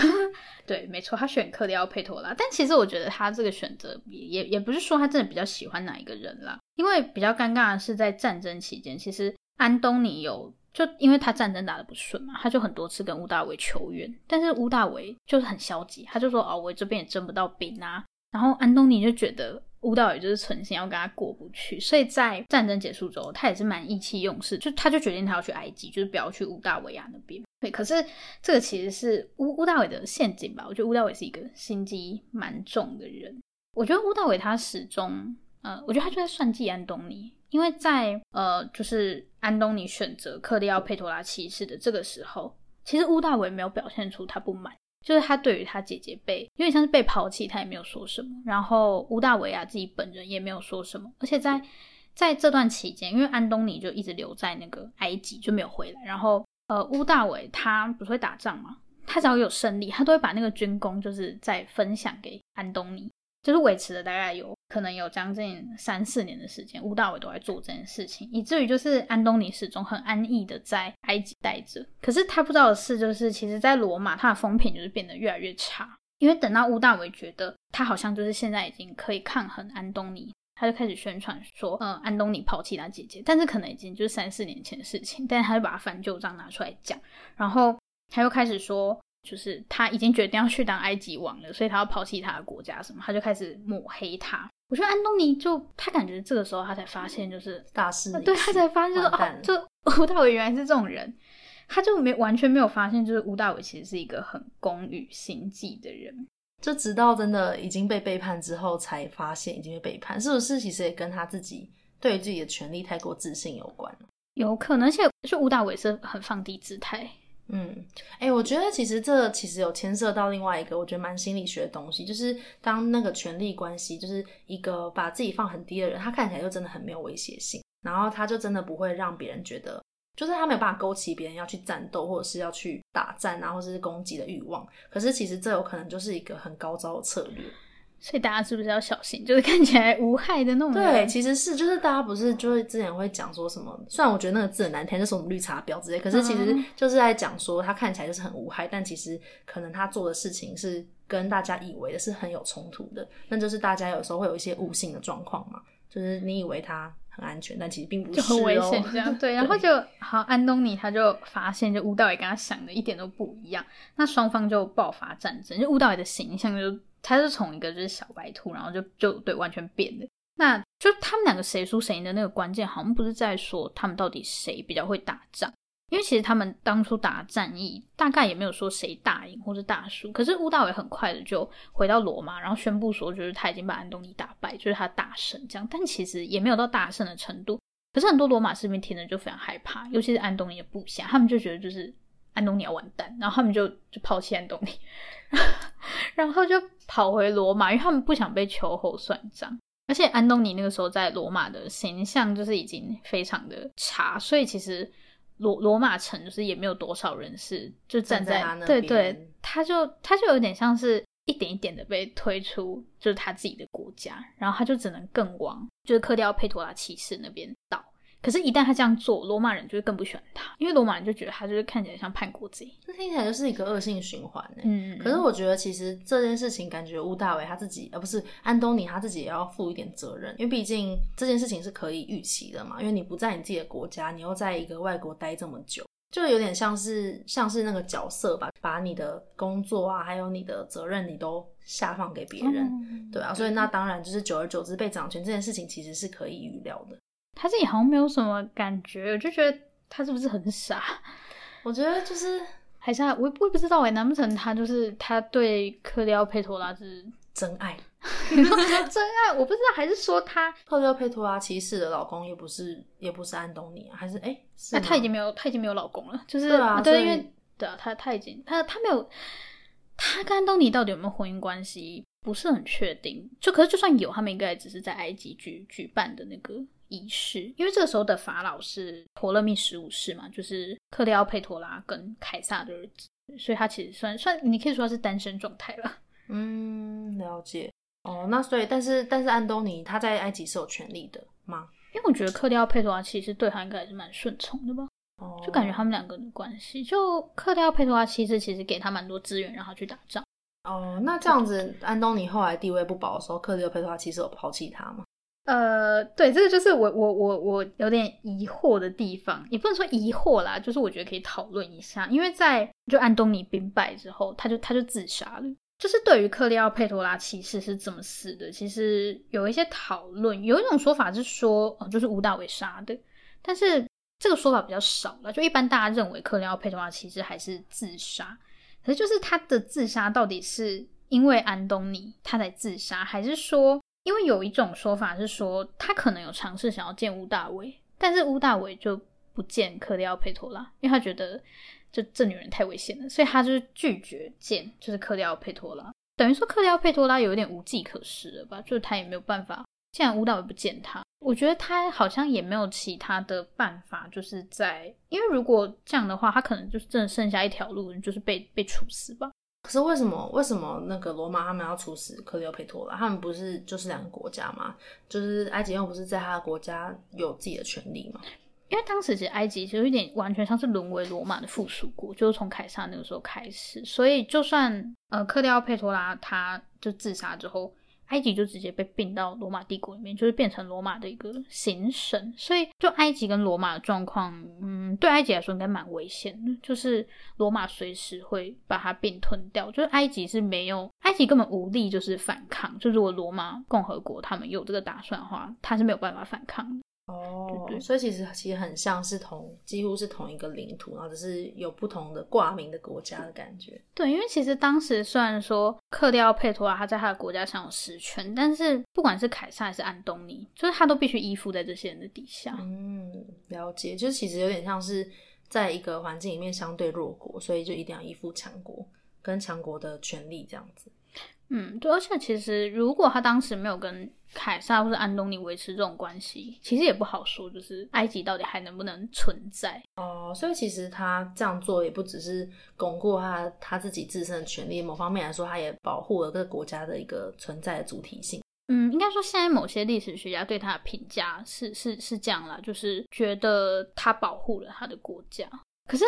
对，没错，他选克里奥佩托拉。但其实我觉得他这个选择也也也不是说他真的比较喜欢哪一个人啦，因为比较尴尬的是在战争期间，其实安东尼有就因为他战争打得不顺嘛，他就很多次跟乌大维求援，但是乌大维就是很消极，他就说哦，我这边也征不到兵啊。然后安东尼就觉得乌大维就是存心要跟他过不去，所以在战争结束之后，他也是蛮意气用事，就他就决定他要去埃及，就是不要去乌大维亚那边。对，可是这个其实是乌乌大伟的陷阱吧？我觉得乌大伟是一个心机蛮重的人。我觉得乌大伟他始终，呃，我觉得他就在算计安东尼，因为在呃，就是安东尼选择克利奥佩托拉七世的这个时候，其实乌大维没有表现出他不满，就是他对于他姐姐被有点像是被抛弃，他也没有说什么。然后乌大维啊自己本人也没有说什么，而且在在这段期间，因为安东尼就一直留在那个埃及，就没有回来，然后。呃，乌大维他不是会打仗吗？他只要有胜利，他都会把那个军功就是再分享给安东尼，就是维持了大概有可能有将近三四年的时间，乌大伟都在做这件事情，以至于就是安东尼始终很安逸的在埃及待着。可是他不知道的是，就是其实，在罗马他的风评就是变得越来越差，因为等到乌大伟觉得他好像就是现在已经可以抗衡安东尼。他就开始宣传说，嗯，安东尼抛弃他姐姐，但是可能已经就是三四年前的事情，但是他就把他翻旧账拿出来讲，然后他又开始说，就是他已经决定要去当埃及王了，所以他要抛弃他的国家什么，他就开始抹黑他。我觉得安东尼就他感觉这个时候他才发现，就是大势，对，他才发现就是哦，就 吴大伟原来是这种人，他就没完全没有发现，就是吴大伟其实是一个很工于心计的人。就直到真的已经被背叛之后，才发现已经被背叛，是不是？其实也跟他自己对于自己的权利太过自信有关。有可能，而且就吴大伟是很放低姿态。嗯，哎、我觉得其实这其实有牵涉到另外一个我觉得蛮心理学的东西，就是当那个权力关系，就是一个把自己放很低的人，他看起来就真的很没有威胁性，然后他就真的不会让别人觉得。就是他没有办法勾起别人要去战斗，或者是要去打战啊，或者是攻击的欲望。可是其实这有可能就是一个很高招的策略，所以大家是不是要小心？就是看起来无害的那种。对，其实是就是大家不是就是之前会讲说什么？虽然我觉得那个字很难听，就是我们绿茶婊之类，可是其实就是在讲说他看起来就是很无害，但其实可能他做的事情是跟大家以为的是很有冲突的。那就是大家有时候会有一些误性的状况嘛，就是你以为他。很安全，但其实并不是、喔、就很危险这样。对，然后就好，安东尼他就发现，就乌道也跟他想的一点都不一样。那双方就爆发战争，就乌道也的形象就他是从一个就是小白兔，然后就就对完全变了。那就他们两个谁输谁赢的那个关键，好像不是在说他们到底谁比较会打仗。因为其实他们当初打战役，大概也没有说谁大赢或是大输。可是乌大维很快的就回到罗马，然后宣布说，就是他已经把安东尼打败，就是他大胜这样。但其实也没有到大胜的程度。可是很多罗马士兵听了就非常害怕，尤其是安东尼的部下，他们就觉得就是安东尼要完蛋，然后他们就就抛弃安东尼，然后就跑回罗马，因为他们不想被秋后算账。而且安东尼那个时候在罗马的形象就是已经非常的差，所以其实。罗罗马城就是也没有多少人是就站在，那边，对对，他就他就有点像是一点一点的被推出，就是他自己的国家，然后他就只能更往就是克利奥佩托拉骑士那边倒。可是，一旦他这样做，罗马人就会更不喜欢他，因为罗马人就觉得他就是看起来像叛国贼。这听起来就是一个恶性循环呢。嗯，可是我觉得其实这件事情，感觉屋大维他自己，而不是安东尼他自己也要负一点责任，因为毕竟这件事情是可以预期的嘛。因为你不在你自己的国家，你又在一个外国待这么久，就有点像是像是那个角色吧，把你的工作啊，还有你的责任，你都下放给别人，嗯、对啊。所以那当然就是久而久之被掌权这件事情，其实是可以预料的。他自己好像没有什么感觉，我就觉得他是不是很傻？我觉得就是还是他，我我也不知道哎，难不成他就是他对克利奥佩托拉是真爱？真爱？我不知道，还是说他 克里奥佩托拉其实的老公也不是也不是安东尼啊？还是哎？那他已经没有他已经没有老公了，就是对啊，对，因为对啊，他他已经他他没有他跟安东尼到底有没有婚姻关系？不是很确定。就可是就算有，他们应该也只是在埃及举举办的那个。仪式，因为这个时候的法老是托勒密十五世嘛，就是克利奥佩托拉跟凯撒的儿子，所以他其实算算，你可以说他是单身状态了。嗯，了解。哦，那所以，但是但是安东尼他在埃及是有权利的吗？因为我觉得克利奥佩托拉其实对他应该还是蛮顺从的吧。哦，就感觉他们两个人的关系，就克利奥佩托拉其实其实给他蛮多资源让他去打仗。哦，那这样子，安东尼后来地位不保的时候，克利奥佩托拉其实有抛弃他吗？呃，对，这个就是我我我我有点疑惑的地方，也不能说疑惑啦，就是我觉得可以讨论一下，因为在就安东尼兵败之后，他就他就自杀了。就是对于克利奥佩托拉骑士是怎么死的，其实有一些讨论，有一种说法是说，呃，就是吴大维杀的，但是这个说法比较少了，就一般大家认为克利奥佩托拉其实还是自杀，可是就是他的自杀到底是因为安东尼他才自杀，还是说？因为有一种说法是说，他可能有尝试想要见乌大维，但是乌大维就不见克利奥佩托拉，因为他觉得就这女人太危险了，所以他就是拒绝见，就是克利奥佩托拉。等于说克利奥佩托拉有点无计可施了吧？就是他也没有办法，既然乌大维不见他，我觉得他好像也没有其他的办法，就是在，因为如果这样的话，他可能就是真的剩下一条路，就是被被处死吧。可是为什么？为什么那个罗马他们要处死克利奥佩托拉？他们不是就是两个国家吗？就是埃及又不是在他的国家有自己的权利吗？因为当时其实埃及其实有点完全像是沦为罗马的附属国，就是从凯撒那个时候开始。所以就算呃克利奥佩托拉他就自杀之后。埃及就直接被并到罗马帝国里面，就是变成罗马的一个行省，所以就埃及跟罗马的状况，嗯，对埃及来说应该蛮危险的，就是罗马随时会把它并吞掉，就是埃及是没有，埃及根本无力就是反抗，就如果罗马共和国他们有这个打算的话，他是没有办法反抗的。哦，对对，所以其实其实很像是同几乎是同一个领土，然后只是有不同的挂名的国家的感觉。对，因为其实当时虽然说克利奥佩托拉他在他的国家享有实权，但是不管是凯撒还是安东尼，就是他都必须依附在这些人的底下。嗯，了解，就是其实有点像是在一个环境里面相对弱国，所以就一定要依附强国，跟强国的权力这样子。嗯，对，而且其实如果他当时没有跟凯撒或者安东尼维持这种关系，其实也不好说，就是埃及到底还能不能存在哦。所以其实他这样做也不只是巩固他他自己自身的权利，某方面来说，他也保护了这个国家的一个存在的主体性。嗯，应该说现在某些历史学家对他的评价是是是这样啦，就是觉得他保护了他的国家。可是，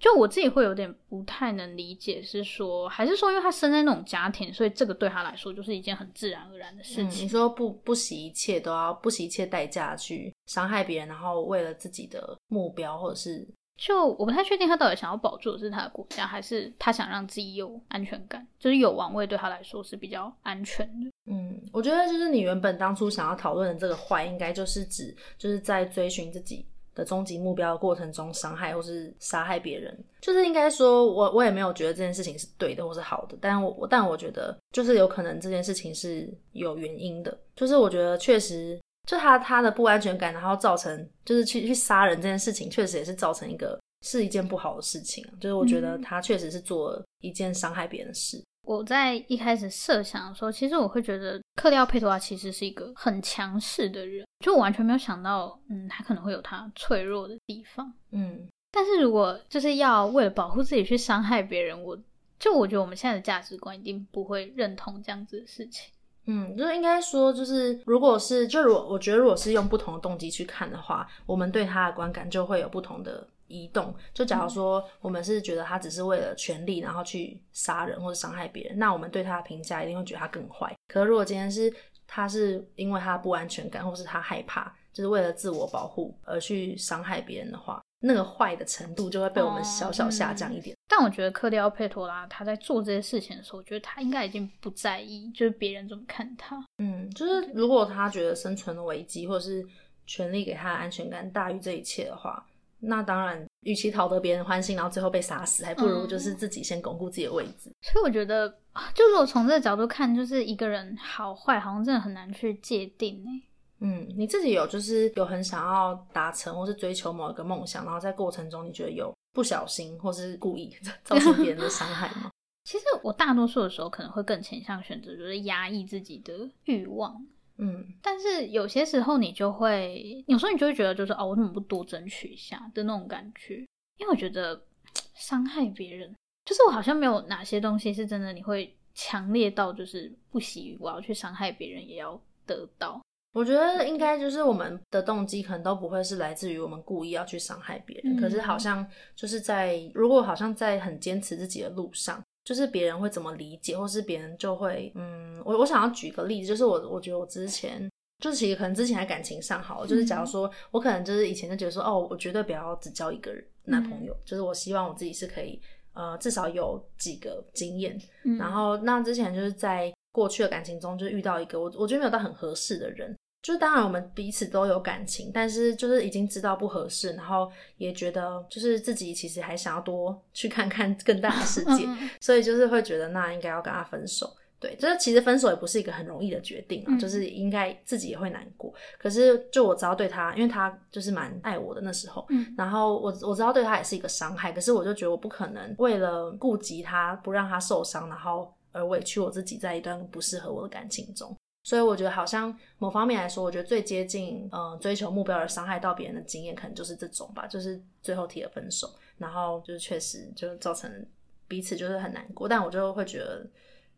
就我自己会有点不太能理解，是说还是说，因为他生在那种家庭，所以这个对他来说就是一件很自然而然的事情。嗯，你说不不惜一切都要不惜一切代价去伤害别人，然后为了自己的目标，或者是就我不太确定他到底想要保住的是他的国家，还是他想让自己有安全感，就是有王位对他来说是比较安全的。嗯，我觉得就是你原本当初想要讨论的这个坏，应该就是指就是在追寻自己。的终极目标的过程中伤害或是杀害别人，就是应该说我我也没有觉得这件事情是对的或是好的，但我但我觉得就是有可能这件事情是有原因的，就是我觉得确实就他他的不安全感，然后造成就是去去杀人这件事情，确实也是造成一个是一件不好的事情，就是我觉得他确实是做了一件伤害别人的事。我在一开始设想的时候，其实我会觉得克利奥佩托拉其实是一个很强势的人，就我完全没有想到，嗯，他可能会有他脆弱的地方，嗯。但是如果就是要为了保护自己去伤害别人，我就我觉得我们现在的价值观一定不会认同这样子的事情。嗯，就是应该说，就是如果是，就如果我觉得，如果是用不同的动机去看的话，我们对他的观感就会有不同的移动。就假如说我们是觉得他只是为了权力，然后去杀人或者伤害别人，那我们对他的评价一定会觉得他更坏。可是如果今天是他是因为他不安全感，或是他害怕，就是为了自我保护而去伤害别人的话，那个坏的程度就会被我们小小下降一点。哦嗯、但我觉得克利奥佩托拉他在做这些事情的时候，我觉得他应该已经不在意，就是别人怎么看他。嗯，就是如果他觉得生存的危机或者是权力给他的安全感大于这一切的话，那当然，与其讨得别人欢心，然后最后被杀死，还不如就是自己先巩固自己的位置。嗯、所以我觉得，就如果从这个角度看，就是一个人好坏，好像真的很难去界定诶。嗯，你自己有就是有很想要达成或是追求某一个梦想，然后在过程中你觉得有不小心或是故意 造成别人的伤害吗？其实我大多数的时候可能会更倾向选择就是压抑自己的欲望，嗯，但是有些时候你就会，有时候你就会觉得就是哦，我怎么不多争取一下的那种感觉，因为我觉得伤害别人，就是我好像没有哪些东西是真的你会强烈到就是不惜我要去伤害别人也要得到。我觉得应该就是我们的动机可能都不会是来自于我们故意要去伤害别人，嗯、可是好像就是在如果好像在很坚持自己的路上，就是别人会怎么理解，或是别人就会嗯，我我想要举个例子，就是我我觉得我之前就是其实可能之前在感情上好，就是假如说我可能就是以前就觉得说哦，我绝对不要只交一个男朋友，嗯、就是我希望我自己是可以呃至少有几个经验，嗯、然后那之前就是在过去的感情中就遇到一个我我觉得没有到很合适的人。就是当然我们彼此都有感情，但是就是已经知道不合适，然后也觉得就是自己其实还想要多去看看更大的世界，所以就是会觉得那应该要跟他分手。对，就是其实分手也不是一个很容易的决定啊，就是应该自己也会难过。可是就我知道对他，因为他就是蛮爱我的那时候，然后我我知道对他也是一个伤害，可是我就觉得我不可能为了顾及他不让他受伤，然后而委屈我自己在一段不适合我的感情中。所以我觉得好像某方面来说，我觉得最接近呃追求目标而伤害到别人的经验，可能就是这种吧，就是最后提了分手，然后就是确实就造成彼此就是很难过，但我就会觉得，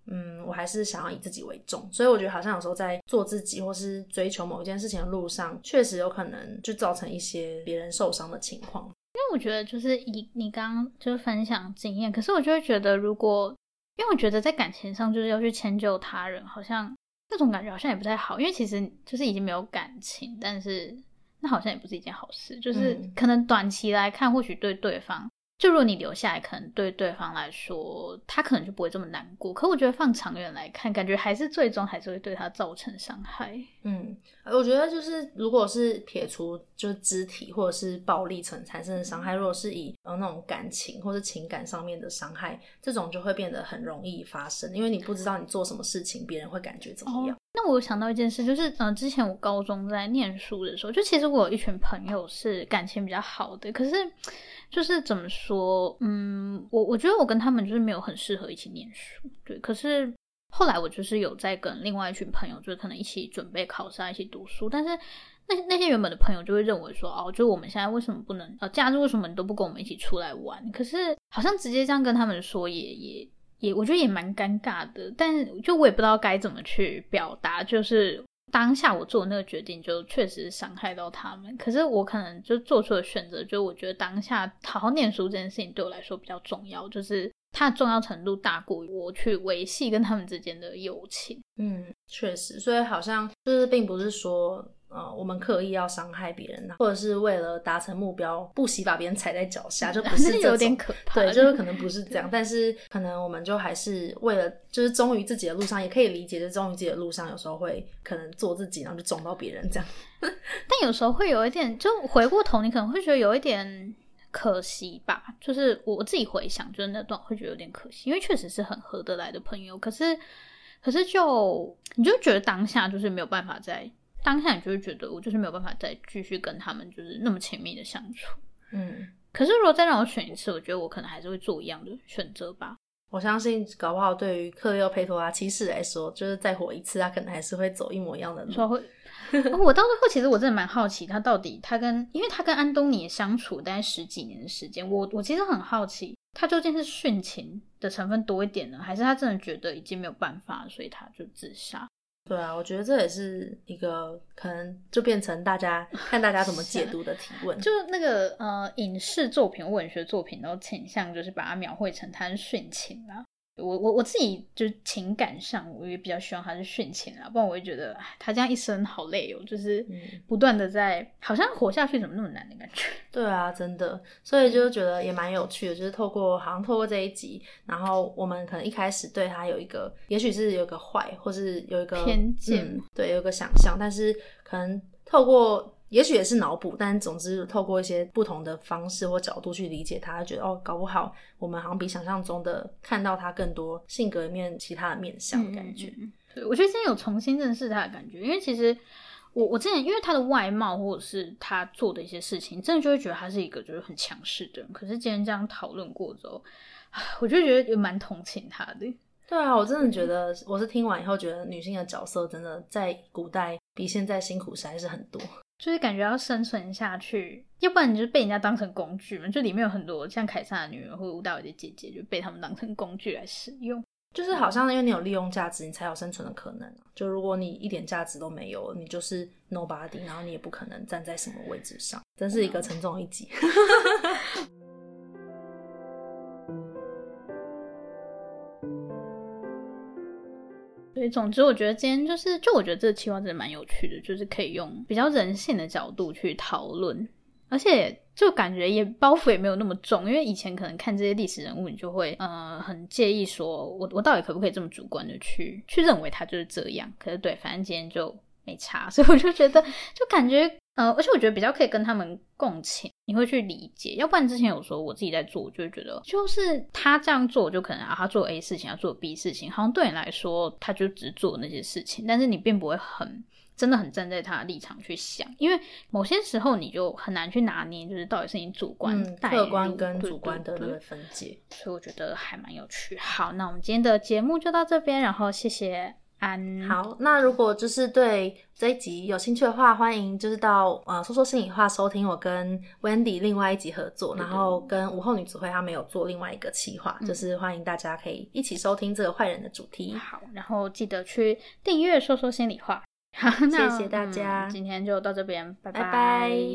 嗯，我还是想要以自己为重，所以我觉得好像有时候在做自己或是追求某一件事情的路上，确实有可能就造成一些别人受伤的情况。因为我觉得就是以你刚刚就是分享经验，可是我就会觉得，如果因为我觉得在感情上就是要去迁就他人，好像。这种感觉好像也不太好，因为其实就是已经没有感情，但是那好像也不是一件好事。就是可能短期来看，或许对对方。就如果你留下来，可能对对方来说，他可能就不会这么难过。可我觉得放长远来看，感觉还是最终还是会对他造成伤害。嗯，我觉得就是如果是撇除就是肢体或者是暴力层产生的伤害，如果是以呃那种感情或者情感上面的伤害，这种就会变得很容易发生，因为你不知道你做什么事情，别人会感觉怎么样。哦，那我有想到一件事，就是嗯、呃，之前我高中在念书的时候，就其实我有一群朋友是感情比较好的，可是。就是怎么说，嗯，我我觉得我跟他们就是没有很适合一起念书，对。可是后来我就是有在跟另外一群朋友，就是可能一起准备考试，一起读书。但是那那些原本的朋友就会认为说，哦，就我们现在为什么不能呃假日为什么你都不跟我们一起出来玩？可是好像直接这样跟他们说也，也也，我觉得也蛮尴尬的。但就我也不知道该怎么去表达，就是。当下我做的那个决定，就确实伤害到他们。可是我可能就做出了选择，就我觉得当下好好念书这件事情对我来说比较重要，就是它的重要程度大过于我去维系跟他们之间的友情。嗯，确实，所以好像就是并不是说。呃，我们刻意要伤害别人，或者是为了达成目标，不惜把别人踩在脚下，就不是这有点可怕。对，就是可能不是这样，但是可能我们就还是为了，就是忠于自己的路上，也可以理解，就忠于自己的路上，有时候会可能做自己，然后就撞到别人这样。但有时候会有一点，就回过头，你可能会觉得有一点可惜吧。就是我自己回想，就是那段会觉得有点可惜，因为确实是很合得来的朋友，可是，可是就你就觉得当下就是没有办法再。当下你就会觉得我就是没有办法再继续跟他们就是那么亲密的相处，嗯。可是如果再让我选一次，我觉得我可能还是会做一样的选择吧。我相信搞不好对于克利奥佩托拉七世来说，就是再活一次，他可能还是会走一模一样的路。说会，我到最后其实我真的蛮好奇，他到底他跟，因为他跟安东尼相处大概十几年的时间，我我其实很好奇，他究竟是殉情的成分多一点呢，还是他真的觉得已经没有办法，所以他就自杀？对啊，我觉得这也是一个可能就变成大家 看大家怎么解读的提问。就那个呃，影视作品、文学作品都倾向就是把它描绘成他是殉情了。我我我自己就是情感上，我也比较希望他是殉情啊，不然我会觉得他这样一生好累哦，就是不断的在、嗯、好像活下去怎么那么难的感觉。对啊，真的，所以就觉得也蛮有趣的，就是透过好像透过这一集，然后我们可能一开始对他有一个，也许是有一个坏，或是有一个偏见、嗯，对，有一个想象，但是可能透过。也许也是脑补，但总之透过一些不同的方式或角度去理解他，觉得哦，搞不好我们好像比想象中的看到他更多性格里面其他的面向的感觉。对，我觉得今天有重新认识他的感觉，因为其实我我之前因为他的外貌或者是他做的一些事情，真的就会觉得他是一个就是很强势的人。可是今天这样讨论过之后，我就觉得也蛮同情他的。对啊，我真的觉得我是听完以后觉得女性的角色真的在古代比现在辛苦实在是很多。就是感觉要生存下去，要不然你就被人家当成工具嘛。就里面有很多像凯撒的女儿或者吴大维的姐姐，就被他们当成工具来使用。就是好像因为你有利用价值，你才有生存的可能。就如果你一点价值都没有，你就是 nobody，然后你也不可能站在什么位置上。真是一个沉重一集。总之，我觉得今天就是，就我觉得这个企划真的蛮有趣的，就是可以用比较人性的角度去讨论，而且就感觉也包袱也没有那么重，因为以前可能看这些历史人物，你就会呃很介意说，我我到底可不可以这么主观的去去认为他就是这样？可是对，反正今天就没差，所以我就觉得就感觉。呃，而且我觉得比较可以跟他们共情，你会去理解。要不然之前有时候我自己在做，我就会觉得，就是他这样做，就可能啊，他做 A 事情，要做 B 事情，好像对你来说，他就只做那些事情，但是你并不会很真的很站在他的立场去想，因为某些时候你就很难去拿捏，就是到底是你主观、嗯、客观跟主观的那个分界。所以我觉得还蛮有趣。好，那我们今天的节目就到这边，然后谢谢。安好，那如果就是对这一集有兴趣的话，欢迎就是到呃说说心里话收听我跟 Wendy 另外一集合作，然后跟午后女子会他们有做另外一个企划，嗯，就是欢迎大家可以一起收听这个坏人的主题。好，然后记得去订阅说说心里话。好，谢谢大家，嗯，今天就到这边，拜拜。拜拜。